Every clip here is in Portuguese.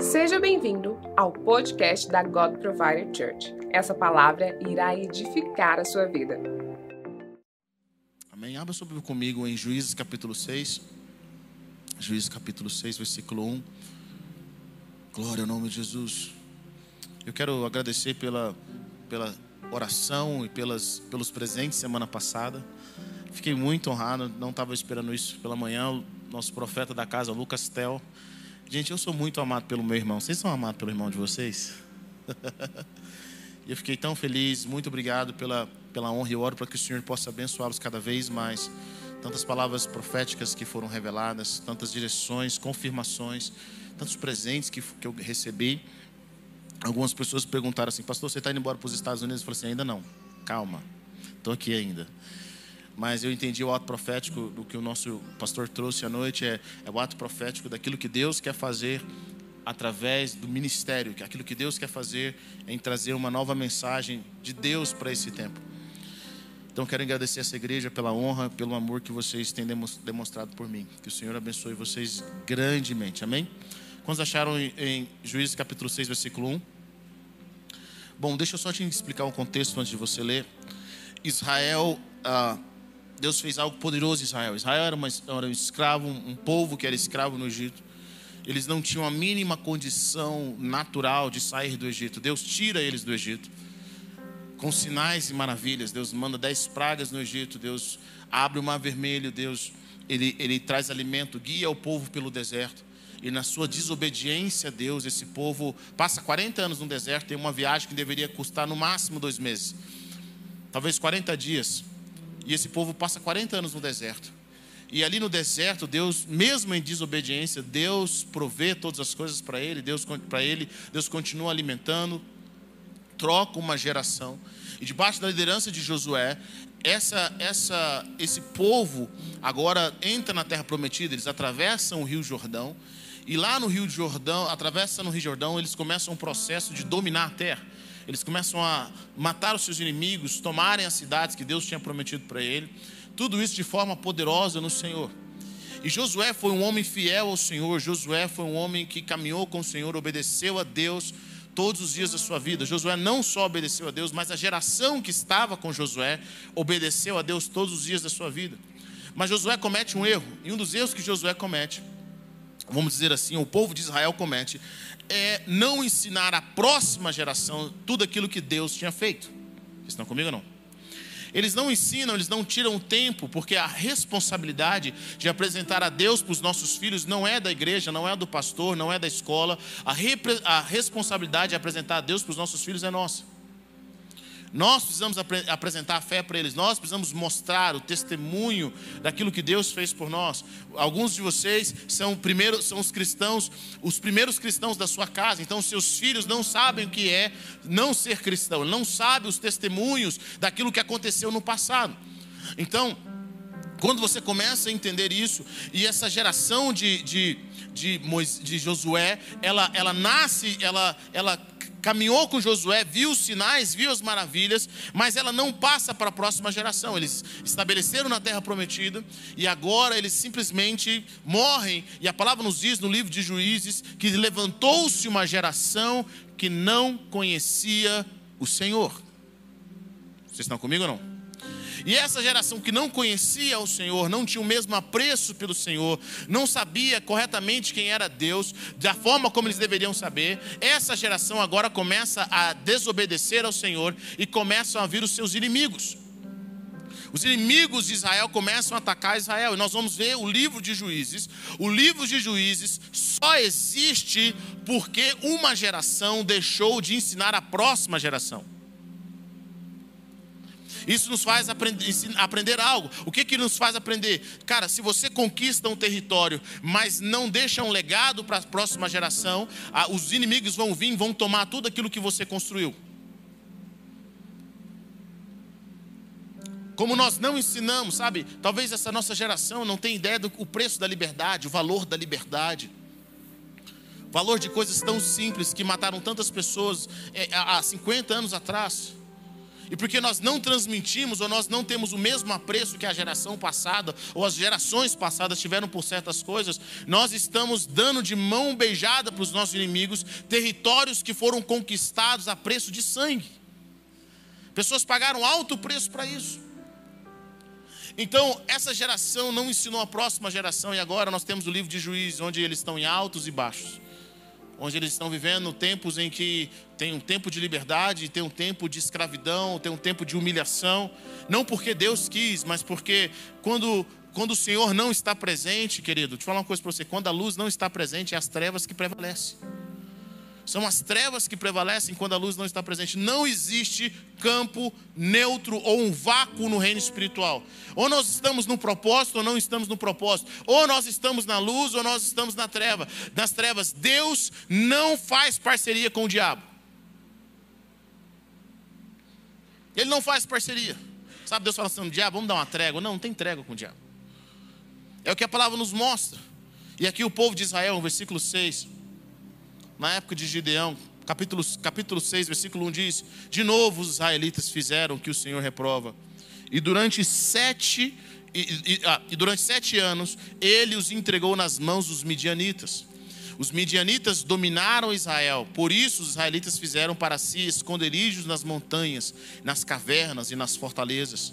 Seja bem-vindo ao podcast da God Provider Church. Essa palavra irá edificar a sua vida. Amém. Abra sobre comigo em Juízes capítulo 6. Juízes capítulo 6, versículo 1. Glória ao nome de Jesus. Eu quero agradecer pela, pela oração e pelas, pelos presentes semana passada. Fiquei muito honrado, não estava esperando isso pela manhã. Nosso profeta da casa, Lucas Tel. Gente, eu sou muito amado pelo meu irmão. Vocês são amados pelo irmão de vocês? eu fiquei tão feliz. Muito obrigado pela, pela honra e oro para que o Senhor possa abençoá-los cada vez mais. Tantas palavras proféticas que foram reveladas, tantas direções, confirmações, tantos presentes que, que eu recebi. Algumas pessoas perguntaram assim, pastor, você está indo embora para os Estados Unidos? Eu falei assim, ainda não, calma, estou aqui ainda. Mas eu entendi o ato profético do que o nosso pastor trouxe à noite, é, é o ato profético daquilo que Deus quer fazer através do ministério, que aquilo que Deus quer fazer em trazer uma nova mensagem de Deus para esse tempo. Então quero agradecer essa igreja pela honra, pelo amor que vocês têm demonstrado por mim. Que o Senhor abençoe vocês grandemente. Amém? Quantos acharam em Juízes capítulo 6, versículo 1? Bom, deixa eu só te explicar um contexto antes de você ler. Israel, ah, Deus fez algo poderoso em Israel. Israel era, uma, era um escravo, um povo que era escravo no Egito. Eles não tinham a mínima condição natural de sair do Egito. Deus tira eles do Egito. Com sinais e maravilhas. Deus manda dez pragas no Egito. Deus abre o mar vermelho. Deus ele, ele traz alimento, guia o povo pelo deserto e na sua desobediência a Deus, esse povo passa 40 anos no deserto, tem uma viagem que deveria custar no máximo dois meses, talvez 40 dias, e esse povo passa 40 anos no deserto. E ali no deserto, Deus, mesmo em desobediência, Deus provê todas as coisas para ele, Deus para ele, Deus continua alimentando, troca uma geração. E debaixo da liderança de Josué, essa, essa, esse povo agora entra na terra prometida, eles atravessam o rio Jordão e lá no Rio Jordão, atravessa no Rio Jordão, eles começam um processo de dominar a terra. Eles começam a matar os seus inimigos, tomarem as cidades que Deus tinha prometido para ele. Tudo isso de forma poderosa no Senhor. E Josué foi um homem fiel ao Senhor. Josué foi um homem que caminhou com o Senhor, obedeceu a Deus todos os dias da sua vida. Josué não só obedeceu a Deus, mas a geração que estava com Josué obedeceu a Deus todos os dias da sua vida. Mas Josué comete um erro, e um dos erros que Josué comete vamos dizer assim, o povo de Israel comete, é não ensinar à próxima geração tudo aquilo que Deus tinha feito. Vocês estão comigo não? Eles não ensinam, eles não tiram tempo, porque a responsabilidade de apresentar a Deus para os nossos filhos não é da igreja, não é do pastor, não é da escola. A, a responsabilidade de apresentar a Deus para os nossos filhos é nossa. Nós precisamos ap apresentar a fé para eles, nós precisamos mostrar o testemunho daquilo que Deus fez por nós. Alguns de vocês são, primeiro, são os cristãos, os primeiros cristãos da sua casa, então seus filhos não sabem o que é não ser cristão, não sabem os testemunhos daquilo que aconteceu no passado. Então, quando você começa a entender isso, e essa geração de, de, de, de Josué, ela, ela nasce, ela, ela caminhou com Josué, viu os sinais, viu as maravilhas, mas ela não passa para a próxima geração. Eles estabeleceram na terra prometida e agora eles simplesmente morrem. E a palavra nos diz no livro de Juízes que levantou-se uma geração que não conhecia o Senhor. Vocês estão comigo ou não? E essa geração que não conhecia o Senhor, não tinha o mesmo apreço pelo Senhor, não sabia corretamente quem era Deus, da forma como eles deveriam saber, essa geração agora começa a desobedecer ao Senhor e começam a vir os seus inimigos. Os inimigos de Israel começam a atacar Israel. E nós vamos ver o livro de Juízes. O livro de Juízes só existe porque uma geração deixou de ensinar a próxima geração. Isso nos faz aprender, aprender algo. O que, que nos faz aprender? Cara, se você conquista um território, mas não deixa um legado para a próxima geração, os inimigos vão vir, vão tomar tudo aquilo que você construiu. Como nós não ensinamos, sabe? Talvez essa nossa geração não tenha ideia do preço da liberdade, o valor da liberdade. Valor de coisas tão simples que mataram tantas pessoas é, há 50 anos atrás. E porque nós não transmitimos ou nós não temos o mesmo apreço que a geração passada ou as gerações passadas tiveram por certas coisas, nós estamos dando de mão beijada para os nossos inimigos territórios que foram conquistados a preço de sangue. Pessoas pagaram alto preço para isso. Então, essa geração não ensinou a próxima geração, e agora nós temos o livro de Juízes, onde eles estão em altos e baixos onde eles estão vivendo tempos em que tem um tempo de liberdade, tem um tempo de escravidão, tem um tempo de humilhação, não porque Deus quis, mas porque quando quando o Senhor não está presente, querido, te falar uma coisa para você, quando a luz não está presente, é as trevas que prevalecem. São as trevas que prevalecem quando a luz não está presente. Não existe campo neutro ou um vácuo no reino espiritual. Ou nós estamos no propósito ou não estamos no propósito. Ou nós estamos na luz ou nós estamos na treva. Nas trevas, Deus não faz parceria com o diabo. Ele não faz parceria. Sabe, Deus fala assim: diabo, vamos dar uma trégua. Não, não tem trégua com o diabo. É o que a palavra nos mostra. E aqui o povo de Israel, no versículo 6 na época de Gideão, capítulo, capítulo 6, versículo 1 diz: De novo os israelitas fizeram o que o Senhor reprova. E durante sete, e, e, ah, e durante sete anos ele os entregou nas mãos dos midianitas. Os midianitas dominaram Israel, por isso os israelitas fizeram para si esconderijos nas montanhas, nas cavernas e nas fortalezas.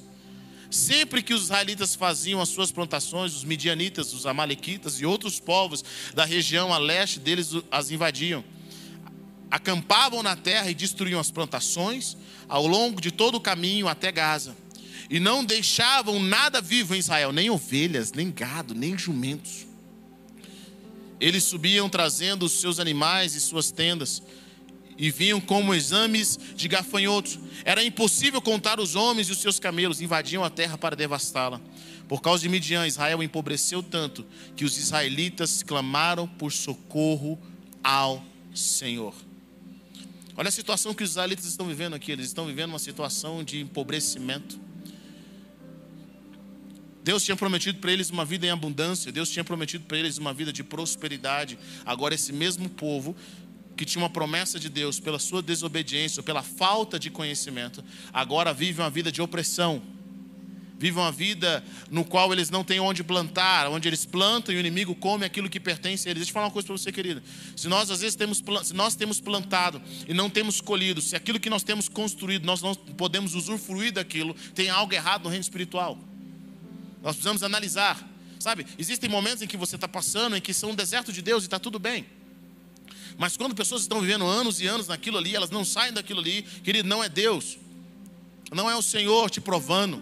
Sempre que os israelitas faziam as suas plantações, os midianitas, os amalequitas e outros povos da região a leste deles as invadiam. Acampavam na terra e destruíam as plantações ao longo de todo o caminho até Gaza. E não deixavam nada vivo em Israel, nem ovelhas, nem gado, nem jumentos. Eles subiam trazendo os seus animais e suas tendas e vinham como exames de gafanhotos. Era impossível contar os homens e os seus camelos, invadiam a terra para devastá-la. Por causa de Midian, Israel empobreceu tanto que os israelitas clamaram por socorro ao Senhor. Olha a situação que os israelitas estão vivendo aqui, eles estão vivendo uma situação de empobrecimento. Deus tinha prometido para eles uma vida em abundância, Deus tinha prometido para eles uma vida de prosperidade. Agora, esse mesmo povo que tinha uma promessa de Deus pela sua desobediência, pela falta de conhecimento, agora vive uma vida de opressão. Vive uma vida no qual eles não têm onde plantar, onde eles plantam e o inimigo come aquilo que pertence a eles. Deixa eu falar uma coisa para você, querida. Se nós às vezes temos, se nós temos plantado e não temos colhido, se aquilo que nós temos construído, nós não podemos usufruir daquilo, tem algo errado no reino espiritual. Nós precisamos analisar. Sabe, existem momentos em que você está passando, em que são um deserto de Deus e está tudo bem. Mas quando pessoas estão vivendo anos e anos naquilo ali, elas não saem daquilo ali, querido, não é Deus, não é o Senhor te provando,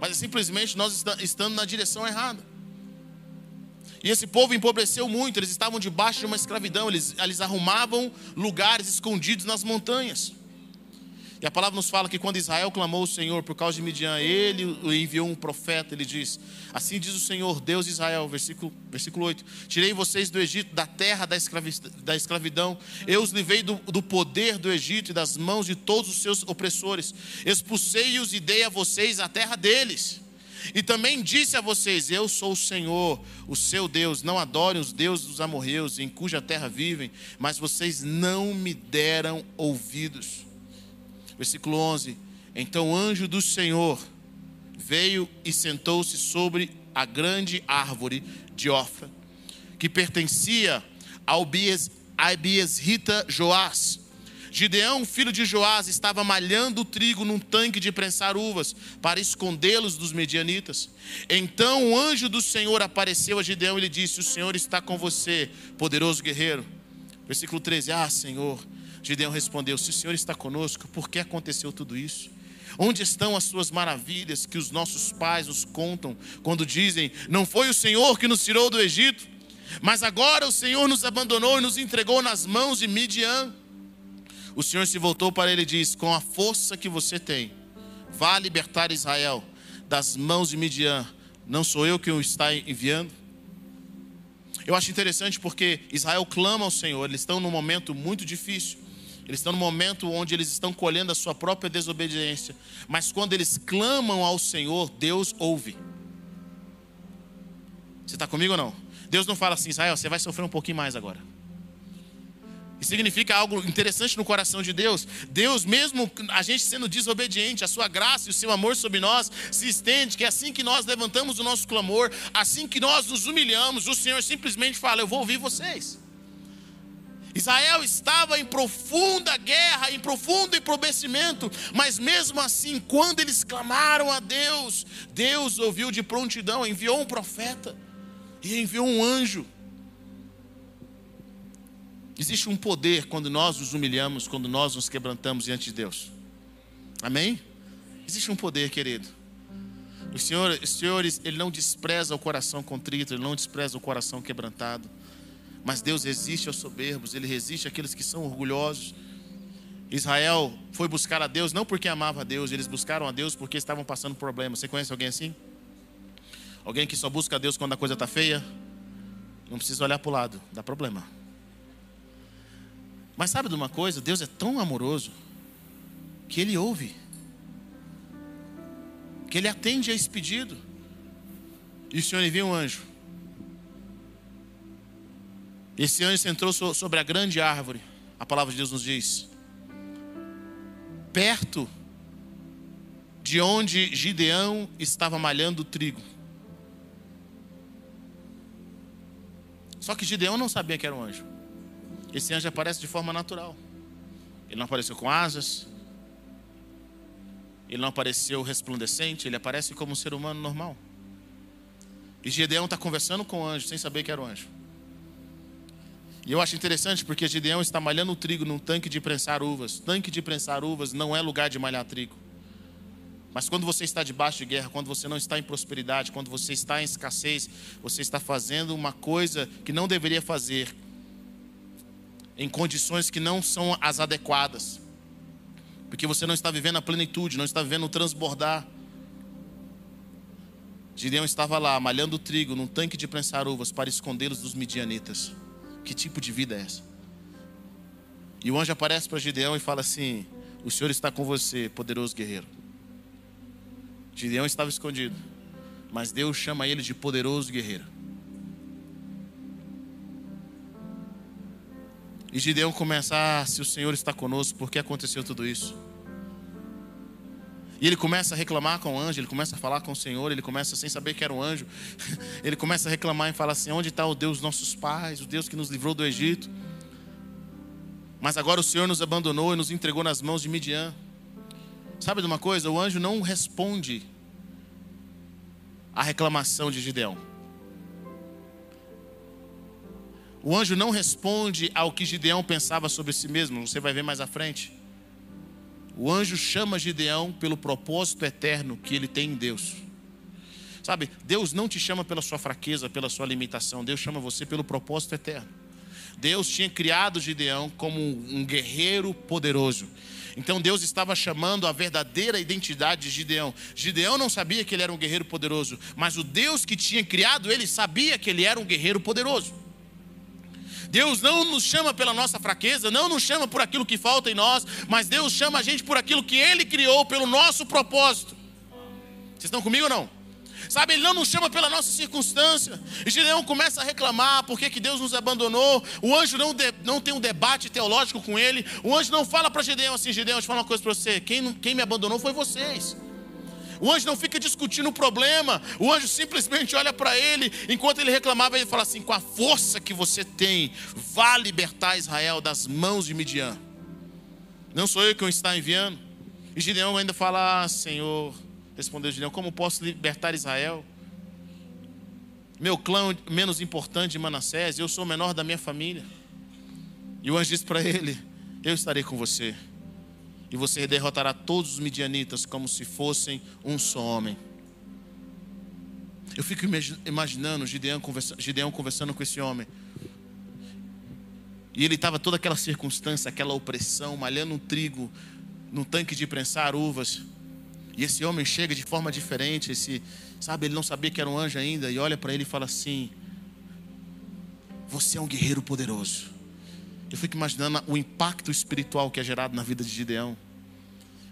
mas é simplesmente nós estando na direção errada. E esse povo empobreceu muito, eles estavam debaixo de uma escravidão, eles, eles arrumavam lugares escondidos nas montanhas. E a palavra nos fala que quando Israel clamou ao Senhor por causa de Midian, ele enviou um profeta, ele diz: Assim diz o Senhor, Deus de Israel, versículo, versículo 8: Tirei vocês do Egito, da terra da, da escravidão, eu os livrei do, do poder do Egito e das mãos de todos os seus opressores, expulsei-os e dei a vocês a terra deles. E também disse a vocês: Eu sou o Senhor, o seu Deus. Não adorem os deuses dos amorreus, em cuja terra vivem, mas vocês não me deram ouvidos. Versículo 11: Então o anjo do Senhor veio e sentou-se sobre a grande árvore de Ofra, que pertencia ao Abiesrita Joás. Gideão, filho de Joás, estava malhando o trigo num tanque de prensar uvas para escondê-los dos medianitas. Então o anjo do Senhor apareceu a Gideão e lhe disse: O Senhor está com você, poderoso guerreiro. Versículo 13: Ah, Senhor, Gideão respondeu: Se o Senhor está conosco, por que aconteceu tudo isso? Onde estão as suas maravilhas que os nossos pais nos contam quando dizem: Não foi o Senhor que nos tirou do Egito, mas agora o Senhor nos abandonou e nos entregou nas mãos de Midian. O Senhor se voltou para ele e disse: Com a força que você tem, vá libertar Israel das mãos de Midian. Não sou eu que o está enviando? Eu acho interessante porque Israel clama ao Senhor, eles estão num momento muito difícil. Eles estão no momento onde eles estão colhendo a sua própria desobediência. Mas quando eles clamam ao Senhor, Deus ouve. Você está comigo ou não? Deus não fala assim, Israel, você vai sofrer um pouquinho mais agora. E significa algo interessante no coração de Deus. Deus, mesmo a gente sendo desobediente, a sua graça e o seu amor sobre nós se estende, que assim que nós levantamos o nosso clamor, assim que nós nos humilhamos, o Senhor simplesmente fala: Eu vou ouvir vocês. Israel estava em profunda guerra, em profundo empobrecimento, mas mesmo assim, quando eles clamaram a Deus, Deus ouviu de prontidão, enviou um profeta e enviou um anjo. Existe um poder quando nós nos humilhamos, quando nós nos quebrantamos diante de Deus. Amém? Existe um poder, querido. O Senhor, o Senhor, Ele não despreza o coração contrito, Ele não despreza o coração quebrantado. Mas Deus resiste aos soberbos, Ele resiste àqueles que são orgulhosos. Israel foi buscar a Deus não porque amava a Deus, eles buscaram a Deus porque estavam passando problemas. Você conhece alguém assim? Alguém que só busca a Deus quando a coisa está feia? Não precisa olhar para o lado, dá problema. Mas sabe de uma coisa? Deus é tão amoroso que Ele ouve, que Ele atende a esse pedido. E o Senhor envia um anjo. Esse anjo sentou sobre a grande árvore, a palavra de Deus nos diz, perto de onde Gideão estava malhando trigo. Só que Gideão não sabia que era um anjo. Esse anjo aparece de forma natural. Ele não apareceu com asas. Ele não apareceu resplandecente. Ele aparece como um ser humano normal. E Gideão está conversando com o anjo sem saber que era o anjo. E eu acho interessante porque Gideão está malhando o trigo num tanque de prensar uvas. Tanque de prensar uvas não é lugar de malhar trigo. Mas quando você está debaixo de guerra, quando você não está em prosperidade, quando você está em escassez, você está fazendo uma coisa que não deveria fazer, em condições que não são as adequadas, porque você não está vivendo a plenitude, não está vivendo o transbordar. Gideão estava lá, malhando o trigo num tanque de prensar uvas para escondê-los dos midianitas. Que tipo de vida é essa? E o anjo aparece para Gideão e fala assim: O Senhor está com você, poderoso guerreiro. Gideão estava escondido, mas Deus chama ele de poderoso guerreiro. E Gideão começa, ah, se o Senhor está conosco, por que aconteceu tudo isso? E ele começa a reclamar com o anjo, ele começa a falar com o Senhor, ele começa sem saber que era um anjo. Ele começa a reclamar e fala assim: onde está o Deus dos nossos pais, o Deus que nos livrou do Egito? Mas agora o Senhor nos abandonou e nos entregou nas mãos de Midian. Sabe de uma coisa? O anjo não responde à reclamação de Gideão. O anjo não responde ao que Gideão pensava sobre si mesmo, você vai ver mais à frente. O anjo chama Gideão pelo propósito eterno que ele tem em Deus. Sabe, Deus não te chama pela sua fraqueza, pela sua limitação, Deus chama você pelo propósito eterno. Deus tinha criado Gideão como um guerreiro poderoso. Então Deus estava chamando a verdadeira identidade de Gideão. Gideão não sabia que ele era um guerreiro poderoso, mas o Deus que tinha criado ele sabia que ele era um guerreiro poderoso. Deus não nos chama pela nossa fraqueza, não nos chama por aquilo que falta em nós, mas Deus chama a gente por aquilo que Ele criou, pelo nosso propósito. Vocês estão comigo ou não? Sabe, ele não nos chama pela nossa circunstância. E Gideão começa a reclamar porque que Deus nos abandonou. O anjo não, de, não tem um debate teológico com ele. O anjo não fala para Gideão assim: Gideão, deixa eu falar uma coisa para você. Quem, quem me abandonou foi vocês. O anjo não fica discutindo o problema. O anjo simplesmente olha para ele, enquanto ele reclamava, ele fala assim: com a força que você tem, vá libertar Israel das mãos de Midian. Não sou eu que o está enviando. E Gideão ainda fala: ah, Senhor, respondeu Gideão, como posso libertar Israel? Meu clã menos importante de Manassés, eu sou o menor da minha família. E o anjo disse para ele: Eu estarei com você e você derrotará todos os midianitas como se fossem um só homem. Eu fico imaginando Gideão conversando, Gideão conversando com esse homem. E ele estava toda aquela circunstância, aquela opressão, malhando um trigo num tanque de prensar uvas. E esse homem chega de forma diferente, esse, sabe, ele não sabia que era um anjo ainda, e olha para ele e fala assim: Você é um guerreiro poderoso. Eu fico imaginando o impacto espiritual que é gerado na vida de Gideão.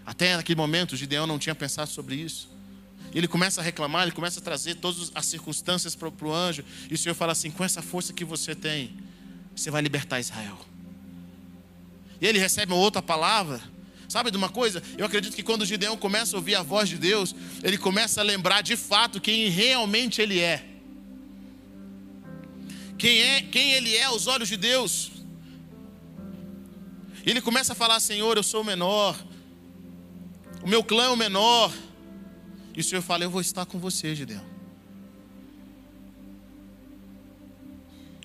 Até naquele momento, Gideão não tinha pensado sobre isso. Ele começa a reclamar, ele começa a trazer todas as circunstâncias para o anjo. E o Senhor fala assim: com essa força que você tem, você vai libertar Israel. e ele recebe uma outra palavra. Sabe de uma coisa? Eu acredito que quando Gideão começa a ouvir a voz de Deus, ele começa a lembrar de fato quem realmente ele é. Quem é, quem ele é aos olhos de Deus. E ele começa a falar: Senhor, eu sou o menor, o meu clã é o menor. E o Senhor fala: Eu vou estar com você, Gideão.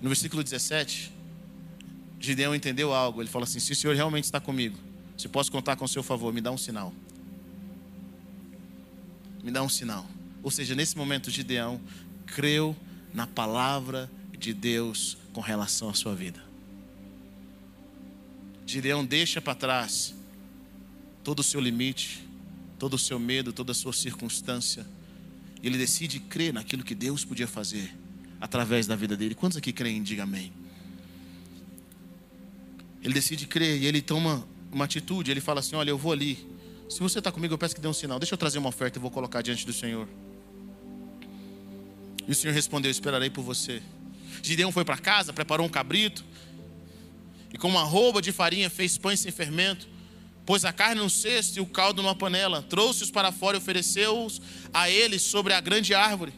No versículo 17, Gideão entendeu algo. Ele fala assim: Se o Senhor realmente está comigo, se posso contar com o seu favor, me dá um sinal. Me dá um sinal. Ou seja, nesse momento, Gideão creu na palavra de Deus com relação à sua vida. Gideão deixa para trás todo o seu limite, todo o seu medo, toda a sua circunstância. E ele decide crer naquilo que Deus podia fazer através da vida dele. Quantos aqui creem? Diga amém. Ele decide crer e ele toma uma atitude. Ele fala assim: Olha, eu vou ali. Se você está comigo, eu peço que dê um sinal. Deixa eu trazer uma oferta e vou colocar diante do Senhor. E o Senhor respondeu: Esperarei por você. Gideão foi para casa, preparou um cabrito. E com uma roupa de farinha fez pães sem fermento. Pôs a carne num cesto e o caldo numa panela. Trouxe-os para fora e ofereceu-os a eles sobre a grande árvore.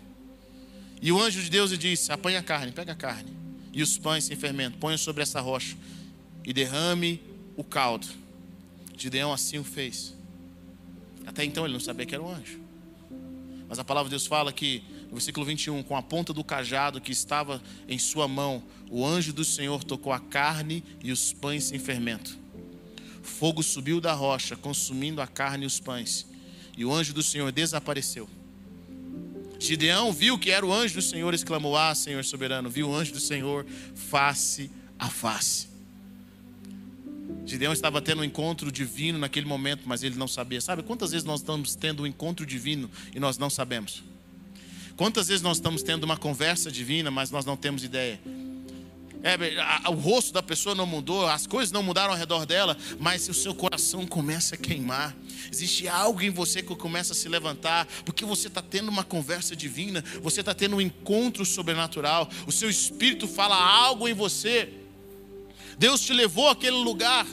E o anjo de Deus lhe disse: Apanha a carne, pega a carne. E os pães sem fermento, ponha sobre essa rocha. E derrame o caldo. Gideão assim o fez. Até então ele não sabia que era um anjo. Mas a palavra de Deus fala que, no versículo 21, com a ponta do cajado que estava em sua mão, o anjo do Senhor tocou a carne e os pães sem fermento. Fogo subiu da rocha, consumindo a carne e os pães. E o anjo do Senhor desapareceu. Gideão viu que era o anjo do Senhor, exclamou: Ah, Senhor soberano, viu o anjo do Senhor face a face. Gideão estava tendo um encontro divino naquele momento, mas ele não sabia. Sabe quantas vezes nós estamos tendo um encontro divino e nós não sabemos? Quantas vezes nós estamos tendo uma conversa divina, mas nós não temos ideia? É, o rosto da pessoa não mudou, as coisas não mudaram ao redor dela, mas o seu coração começa a queimar. Existe algo em você que começa a se levantar, porque você está tendo uma conversa divina, você está tendo um encontro sobrenatural, o seu espírito fala algo em você. Deus te levou àquele lugar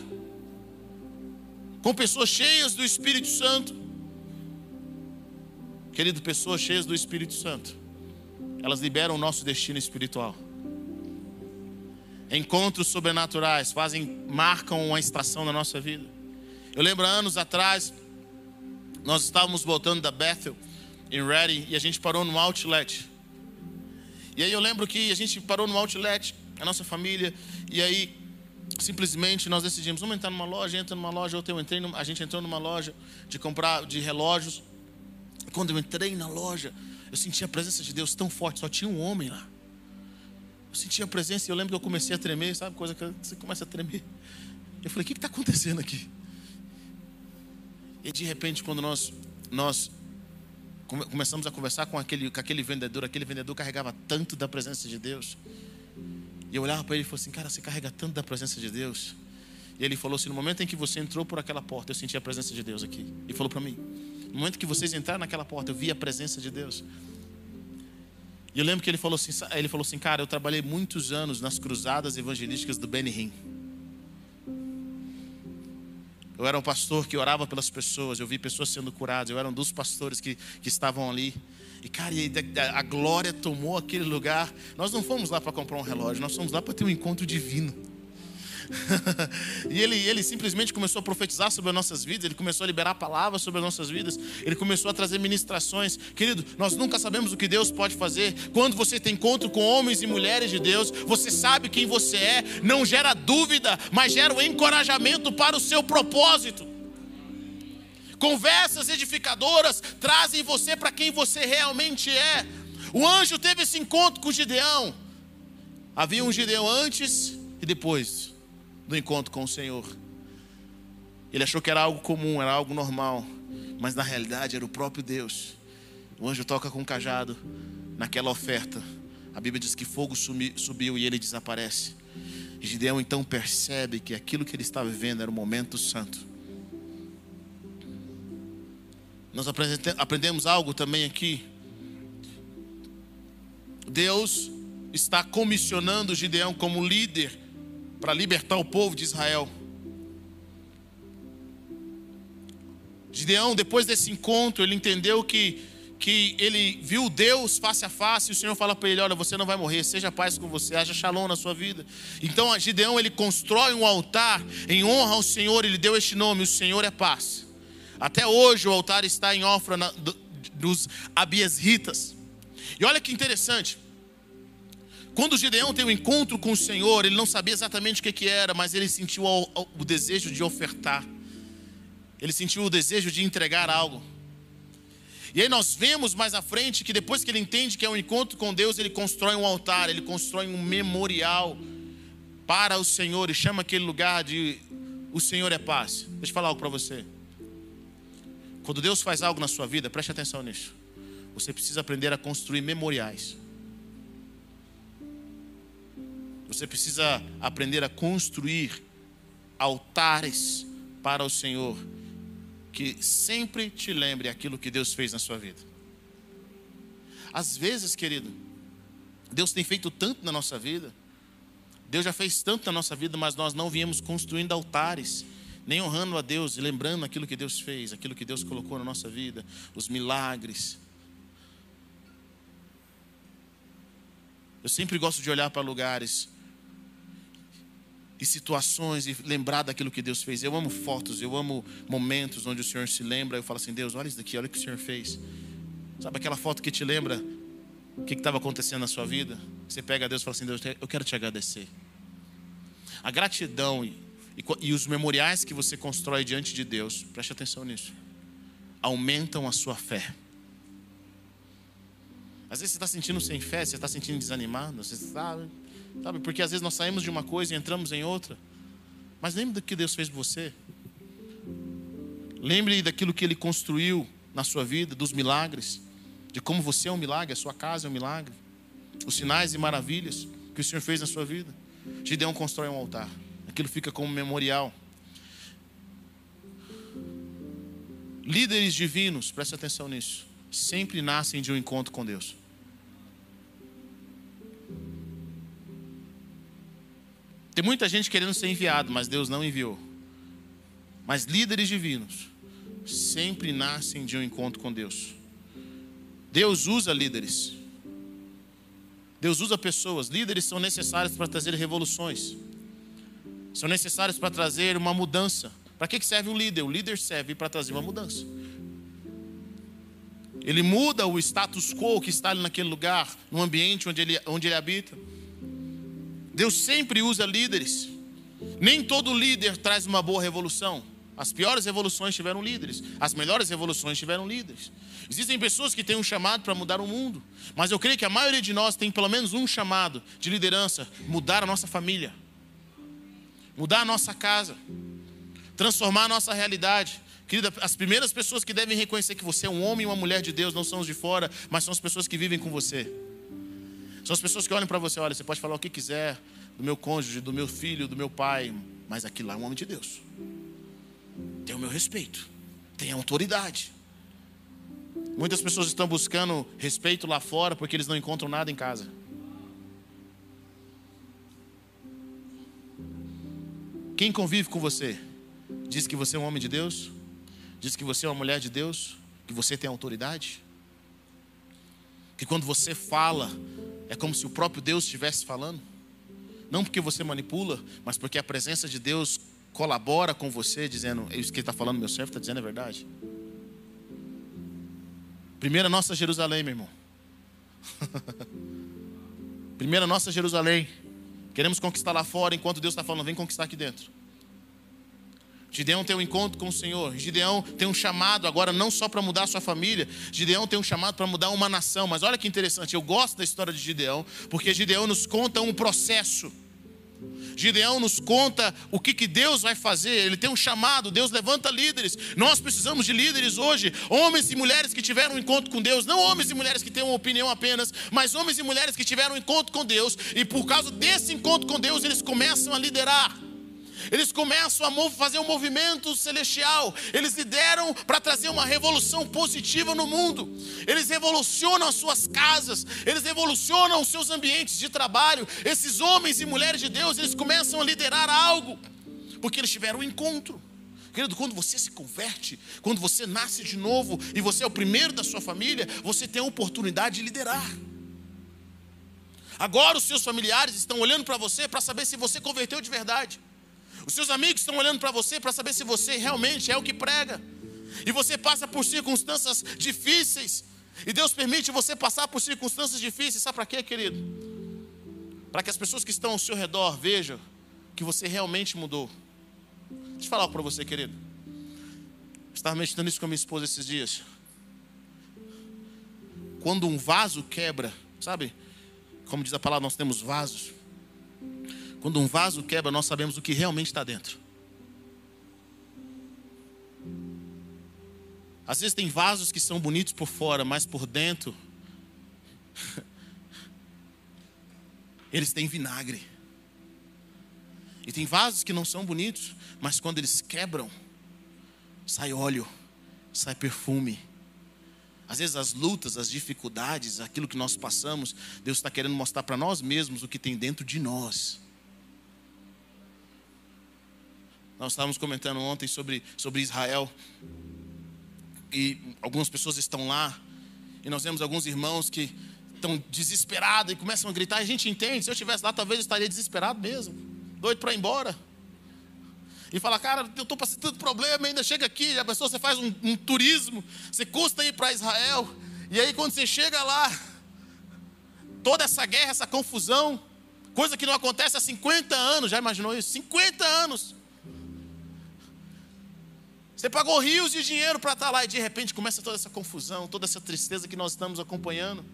com pessoas cheias do Espírito Santo. Querido, pessoas cheias do Espírito Santo, elas liberam o nosso destino espiritual. Encontros sobrenaturais fazem, marcam uma estação na nossa vida. Eu lembro anos atrás, nós estávamos voltando da Bethel, em Reading, e a gente parou no outlet. E aí eu lembro que a gente parou no outlet, a nossa família, e aí simplesmente nós decidimos, vamos entrar numa loja, entra numa loja, eu entrei, a gente entrou numa loja de comprar de relógios. Quando eu entrei na loja, eu senti a presença de Deus tão forte, só tinha um homem lá. Senti a presença e eu lembro que eu comecei a tremer, sabe? Coisa que você começa a tremer. Eu falei, o que está acontecendo aqui? E de repente, quando nós, nós começamos a conversar com aquele, com aquele vendedor, aquele vendedor carregava tanto da presença de Deus. E eu olhava para ele e falei assim, cara, você carrega tanto da presença de Deus. E ele falou assim: no momento em que você entrou por aquela porta, eu senti a presença de Deus aqui. E falou para mim: no momento que vocês entraram naquela porta, eu vi a presença de Deus. E eu lembro que ele falou assim, ele falou assim, cara, eu trabalhei muitos anos nas cruzadas evangelísticas do Benihim. Eu era um pastor que orava pelas pessoas, eu vi pessoas sendo curadas, eu era um dos pastores que, que estavam ali. E, cara, a glória tomou aquele lugar. Nós não fomos lá para comprar um relógio, nós fomos lá para ter um encontro divino. e ele, ele simplesmente começou a profetizar sobre as nossas vidas, ele começou a liberar palavras sobre as nossas vidas, ele começou a trazer ministrações. Querido, nós nunca sabemos o que Deus pode fazer. Quando você tem encontro com homens e mulheres de Deus, você sabe quem você é, não gera dúvida, mas gera o um encorajamento para o seu propósito. Conversas edificadoras trazem você para quem você realmente é. O anjo teve esse encontro com Gideão. Havia um Gideão antes e depois do encontro com o Senhor. Ele achou que era algo comum, era algo normal, mas na realidade era o próprio Deus. O anjo toca com o cajado naquela oferta. A Bíblia diz que fogo subiu e ele desaparece. Gideão então percebe que aquilo que ele estava vivendo era o momento santo. Nós aprendemos algo também aqui. Deus está comissionando Gideão como líder para libertar o povo de Israel. Gideão, depois desse encontro, ele entendeu que, que ele viu Deus face a face e o Senhor fala para ele: Olha, você não vai morrer, seja paz com você, haja shalom na sua vida. Então, Gideão, ele constrói um altar em honra ao Senhor, ele deu este nome: O Senhor é paz. Até hoje, o altar está em ofra na, dos abiesritas. E olha que interessante. Quando Gideão tem um encontro com o Senhor, ele não sabia exatamente o que, que era, mas ele sentiu o, desejo de ofertar. Ele sentiu o desejo de entregar algo. E aí nós vemos mais à frente que depois que ele entende que é um encontro com Deus, ele constrói um altar, ele constrói um memorial para o Senhor e chama aquele lugar de o Senhor é paz. Deixa eu falar algo para você. Quando Deus faz algo na sua vida, preste atenção nisso. Você precisa aprender a construir memoriais. Você precisa aprender a construir altares para o Senhor que sempre te lembre aquilo que Deus fez na sua vida. Às vezes, querido, Deus tem feito tanto na nossa vida, Deus já fez tanto na nossa vida, mas nós não viemos construindo altares, nem honrando a Deus e lembrando aquilo que Deus fez, aquilo que Deus colocou na nossa vida, os milagres. Eu sempre gosto de olhar para lugares e situações e lembrar daquilo que Deus fez. Eu amo fotos, eu amo momentos onde o Senhor se lembra. Eu falo assim: Deus, olha isso daqui, olha o que o Senhor fez. Sabe aquela foto que te lembra o que estava acontecendo na sua vida? Você pega Deus e fala assim: Deus, eu quero te agradecer. A gratidão e, e, e os memoriais que você constrói diante de Deus, preste atenção nisso, aumentam a sua fé. Às vezes você está sentindo sem fé, você está sentindo desanimado, você está Sabe? Porque às vezes nós saímos de uma coisa e entramos em outra. Mas lembre do que Deus fez por você. Lembre daquilo que Ele construiu na sua vida, dos milagres, de como você é um milagre, a sua casa é um milagre, os sinais e maravilhas que o Senhor fez na sua vida. Gideão constrói um altar, aquilo fica como memorial. Líderes divinos, preste atenção nisso, sempre nascem de um encontro com Deus. Tem muita gente querendo ser enviado, mas Deus não enviou. Mas líderes divinos sempre nascem de um encontro com Deus. Deus usa líderes. Deus usa pessoas. Líderes são necessários para trazer revoluções. São necessários para trazer uma mudança. Para que serve um líder? O líder serve para trazer uma mudança. Ele muda o status quo que está ali naquele lugar, no ambiente onde ele, onde ele habita. Deus sempre usa líderes. Nem todo líder traz uma boa revolução. As piores revoluções tiveram líderes, as melhores revoluções tiveram líderes. Existem pessoas que têm um chamado para mudar o mundo, mas eu creio que a maioria de nós tem pelo menos um chamado de liderança: mudar a nossa família, mudar a nossa casa, transformar a nossa realidade. Querida, as primeiras pessoas que devem reconhecer que você é um homem e uma mulher de Deus não são os de fora, mas são as pessoas que vivem com você. São as pessoas que olham para você, olha, você pode falar o que quiser do meu cônjuge, do meu filho, do meu pai, mas aquilo lá é um homem de Deus. Tem o meu respeito, tem autoridade. Muitas pessoas estão buscando respeito lá fora porque eles não encontram nada em casa. Quem convive com você diz que você é um homem de Deus? Diz que você é uma mulher de Deus? Que você tem autoridade? Que quando você fala, é como se o próprio Deus estivesse falando. Não porque você manipula, mas porque a presença de Deus colabora com você, dizendo: Isso que ele está falando, meu servo está dizendo é verdade. Primeira nossa Jerusalém, meu irmão. Primeira nossa Jerusalém. Queremos conquistar lá fora, enquanto Deus está falando, vem conquistar aqui dentro. Gideão tem um encontro com o Senhor. Gideão tem um chamado agora não só para mudar a sua família. Gideão tem um chamado para mudar uma nação. Mas olha que interessante, eu gosto da história de Gideão, porque Gideão nos conta um processo. Gideão nos conta o que, que Deus vai fazer. Ele tem um chamado, Deus levanta líderes. Nós precisamos de líderes hoje, homens e mulheres que tiveram um encontro com Deus, não homens e mulheres que têm uma opinião apenas, mas homens e mulheres que tiveram um encontro com Deus e por causa desse encontro com Deus eles começam a liderar. Eles começam a fazer um movimento celestial. Eles lideram para trazer uma revolução positiva no mundo. Eles revolucionam as suas casas. Eles revolucionam os seus ambientes de trabalho. Esses homens e mulheres de Deus, eles começam a liderar algo. Porque eles tiveram um encontro. Querido, quando você se converte, quando você nasce de novo e você é o primeiro da sua família, você tem a oportunidade de liderar. Agora os seus familiares estão olhando para você para saber se você converteu de verdade. Os seus amigos estão olhando para você para saber se você realmente é o que prega. E você passa por circunstâncias difíceis. E Deus permite você passar por circunstâncias difíceis. Sabe para quê, querido? Para que as pessoas que estão ao seu redor vejam que você realmente mudou. Deixa eu falar algo para você, querido. Eu estava meditando isso com a minha esposa esses dias. Quando um vaso quebra, sabe? Como diz a palavra, nós temos vasos. Quando um vaso quebra, nós sabemos o que realmente está dentro. Às vezes tem vasos que são bonitos por fora, mas por dentro eles têm vinagre. E tem vasos que não são bonitos, mas quando eles quebram, sai óleo, sai perfume. Às vezes as lutas, as dificuldades, aquilo que nós passamos, Deus está querendo mostrar para nós mesmos o que tem dentro de nós. Nós estávamos comentando ontem sobre, sobre Israel. E algumas pessoas estão lá. E nós vemos alguns irmãos que estão desesperados e começam a gritar. E a gente entende. Se eu estivesse lá, talvez eu estaria desesperado mesmo. Doido para ir embora. E fala, cara, eu estou passando tanto problema, ainda chega aqui, a pessoa você faz um, um turismo, você custa ir para Israel, e aí quando você chega lá, toda essa guerra, essa confusão, coisa que não acontece há 50 anos, já imaginou isso? 50 anos. Você pagou rios de dinheiro para estar tá lá e de repente começa toda essa confusão, toda essa tristeza que nós estamos acompanhando.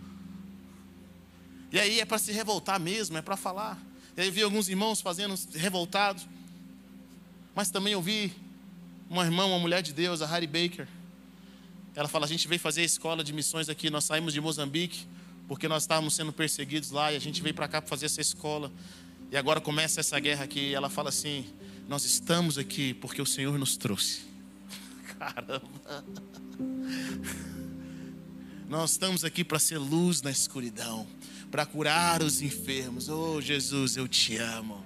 E aí é para se revoltar mesmo, é para falar. E aí vi alguns irmãos fazendo revoltados. Mas também ouvi uma irmã, uma mulher de Deus, a Harry Baker. Ela fala: a gente veio fazer a escola de missões aqui. Nós saímos de Moçambique porque nós estávamos sendo perseguidos lá e a gente veio para cá para fazer essa escola. E agora começa essa guerra aqui. E ela fala assim: nós estamos aqui porque o Senhor nos trouxe. Caramba. Nós estamos aqui para ser luz na escuridão, para curar os enfermos. Oh, Jesus, eu te amo.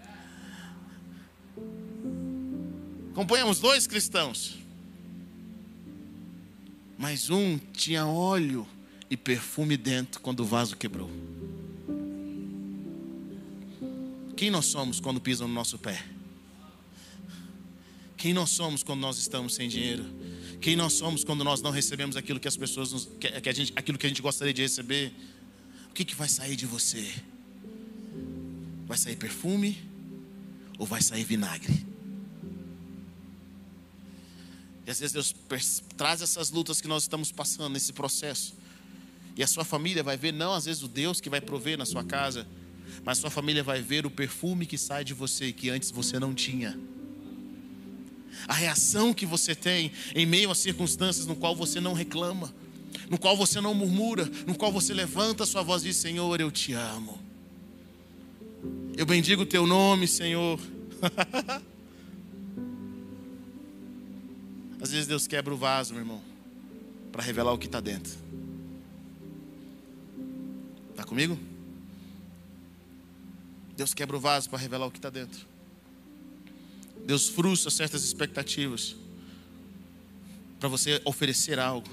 Acompanhamos dois cristãos. Mas um tinha óleo e perfume dentro quando o vaso quebrou. Quem nós somos quando pisam no nosso pé? Quem nós somos quando nós estamos sem dinheiro? Quem nós somos quando nós não recebemos aquilo que as pessoas nos, que, que a gente, aquilo que a gente gostaria de receber? O que, que vai sair de você? Vai sair perfume ou vai sair vinagre? E às vezes Deus traz essas lutas que nós estamos passando nesse processo. E a sua família vai ver, não às vezes o Deus que vai prover na sua casa, mas sua família vai ver o perfume que sai de você que antes você não tinha. A reação que você tem em meio a circunstâncias no qual você não reclama, no qual você não murmura, no qual você levanta a sua voz e diz: Senhor, eu te amo. Eu bendigo o teu nome, Senhor. Às vezes Deus quebra o vaso, meu irmão, para revelar o que está dentro. Está comigo? Deus quebra o vaso para revelar o que está dentro. Deus frustra certas expectativas para você oferecer algo.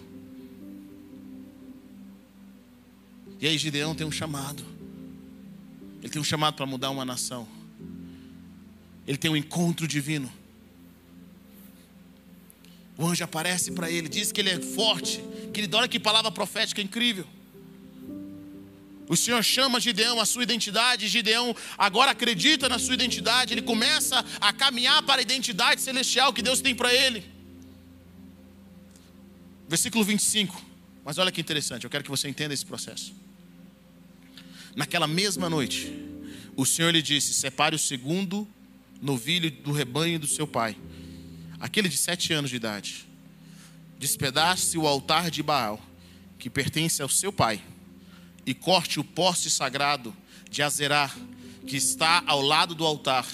E aí Gideão tem um chamado. Ele tem um chamado para mudar uma nação. Ele tem um encontro divino. O anjo aparece para ele, diz que ele é forte, que ele olha que palavra profética incrível. O Senhor chama Gideão a sua identidade, Gideão agora acredita na sua identidade, ele começa a caminhar para a identidade celestial que Deus tem para ele. Versículo 25. Mas olha que interessante, eu quero que você entenda esse processo. Naquela mesma noite, o Senhor lhe disse: Separe o segundo novilho do rebanho do seu pai aquele de sete anos de idade, despedace o altar de Baal, que pertence ao seu pai, e corte o poste sagrado de Azerá, que está ao lado do altar.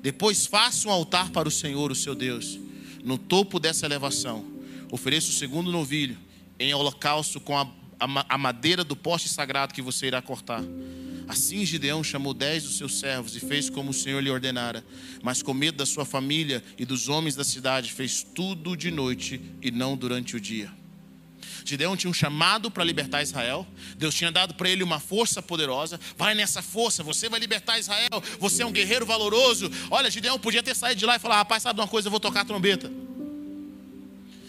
Depois faça um altar para o Senhor, o seu Deus. No topo dessa elevação, ofereça o segundo novilho em holocausto com a, a, a madeira do poste sagrado que você irá cortar. Assim Gideão chamou dez dos seus servos e fez como o Senhor lhe ordenara. Mas com medo da sua família e dos homens da cidade, fez tudo de noite e não durante o dia. Gideão tinha um chamado para libertar Israel. Deus tinha dado para ele uma força poderosa. Vai nessa força, você vai libertar Israel. Você é um guerreiro valoroso. Olha, Gideão podia ter saído de lá e falar: Rapaz, sabe de uma coisa? Eu vou tocar a trombeta.